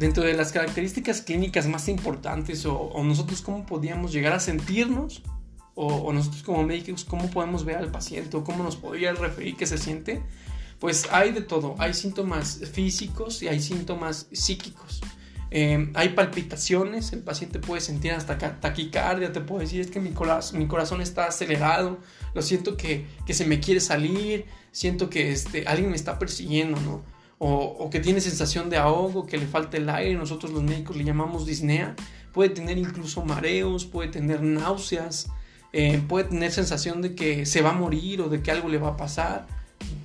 dentro de las características clínicas más importantes o, nosotros cómo podíamos llegar a sentirnos o, nosotros como médicos cómo podemos ver al paciente o cómo nos podría referir que se siente, pues hay de todo. Hay síntomas físicos y hay síntomas psíquicos. Eh, hay palpitaciones, el paciente puede sentir hasta taquicardia, te puede decir es que mi, corazón, mi corazón está acelerado, lo siento que, que, se me quiere salir, siento que este, alguien me está persiguiendo, ¿no? O, que tiene sensación de ahogo, que le falta el aire, nosotros los médicos le llamamos disnea, puede tener incluso mareos, puede tener náuseas, eh, puede tener sensación de que se va a morir o de que algo le va a pasar,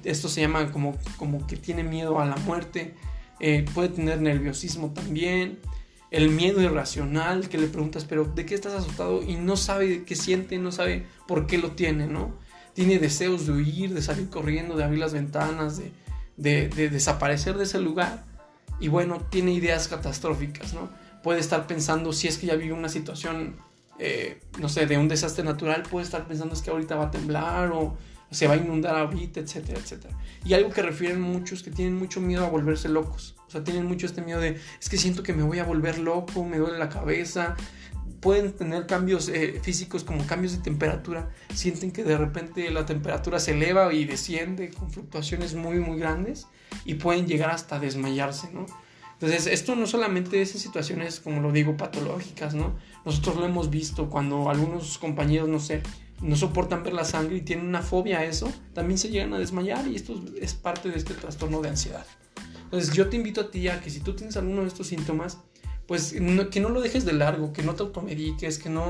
esto se llama como, como que tiene miedo a la muerte, eh, puede tener nerviosismo también, el miedo irracional, que le preguntas, pero ¿de qué estás asustado? Y no sabe qué siente, no sabe por qué lo tiene, ¿no? Tiene deseos de huir, de salir corriendo, de abrir las ventanas, de, desaparecer de ese lugar. Y bueno, tiene ideas catastróficas, ¿no? Puede estar pensando, si es que ya vive una situación, eh, no sé, de un desastre natural, puede estar pensando es que ahorita va a temblar o se va a inundar ahorita, etcétera, etcétera. Y algo que refieren muchos que tienen mucho miedo a volverse locos. O sea, tienen mucho este miedo de, es que siento que me voy a volver loco, me duele la cabeza. Pueden tener cambios eh, físicos como cambios de temperatura. Sienten que de repente la temperatura se eleva y desciende con fluctuaciones muy, muy grandes y pueden llegar hasta desmayarse, ¿no? Entonces, esto no solamente es en situaciones, como lo digo, patológicas, ¿no? Nosotros lo hemos visto cuando algunos compañeros, no sé, no soportan ver la sangre y tienen una fobia a eso, también se llegan a desmayar y esto es parte de este trastorno de ansiedad. Entonces yo te invito a ti a que si tú tienes alguno de estos síntomas, pues que no lo dejes de largo, que no te automediques, que no,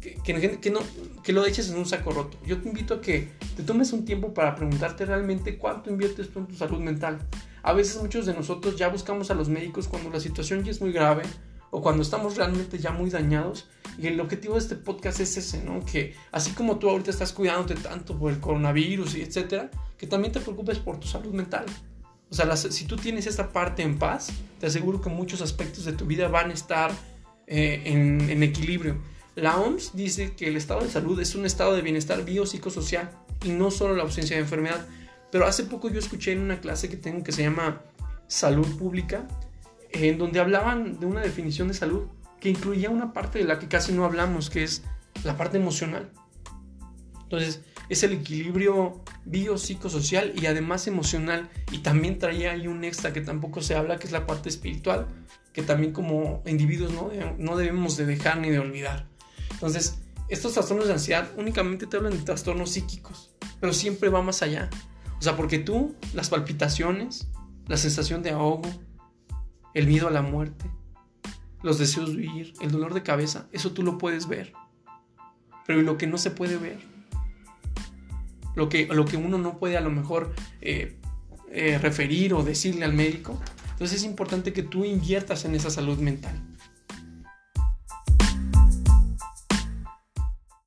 que, no, que lo eches en un saco roto. Yo te invito a que te tomes un tiempo para preguntarte realmente cuánto inviertes tú en tu salud mental. A veces muchos de nosotros ya buscamos a los médicos cuando la situación ya es muy grave o cuando estamos realmente ya muy dañados. Y el objetivo de este podcast es ese, ¿no? Que así como tú ahorita estás cuidándote tanto por el coronavirus y etcétera, que también te preocupes por tu salud mental. O sea, si tú tienes esta parte en paz, te aseguro que muchos aspectos de tu vida van a estar eh, en, en, equilibrio. La OMS dice que el estado de salud es un estado de bienestar biopsicosocial y no solo la ausencia de enfermedad. Pero hace poco yo escuché en una clase que tengo que se llama Salud Pública, en donde hablaban de una definición de salud que incluía una parte de la que casi no hablamos, que es la parte emocional. Entonces, es el equilibrio biopsicosocial y además emocional. Y también traía ahí un extra que tampoco se habla, que es la parte espiritual, que también como individuos no, no debemos de dejar ni de olvidar. Entonces, estos trastornos de ansiedad únicamente te hablan de trastornos psíquicos, pero siempre va más allá. O sea, porque tú, las palpitaciones, la sensación de ahogo, el miedo a la muerte, los deseos de huir, el dolor de cabeza, eso tú lo puedes ver. Pero lo que no se puede ver, lo que, lo que uno no puede a lo mejor eh, eh, referir o decirle al médico, entonces es importante que tú inviertas en esa salud mental.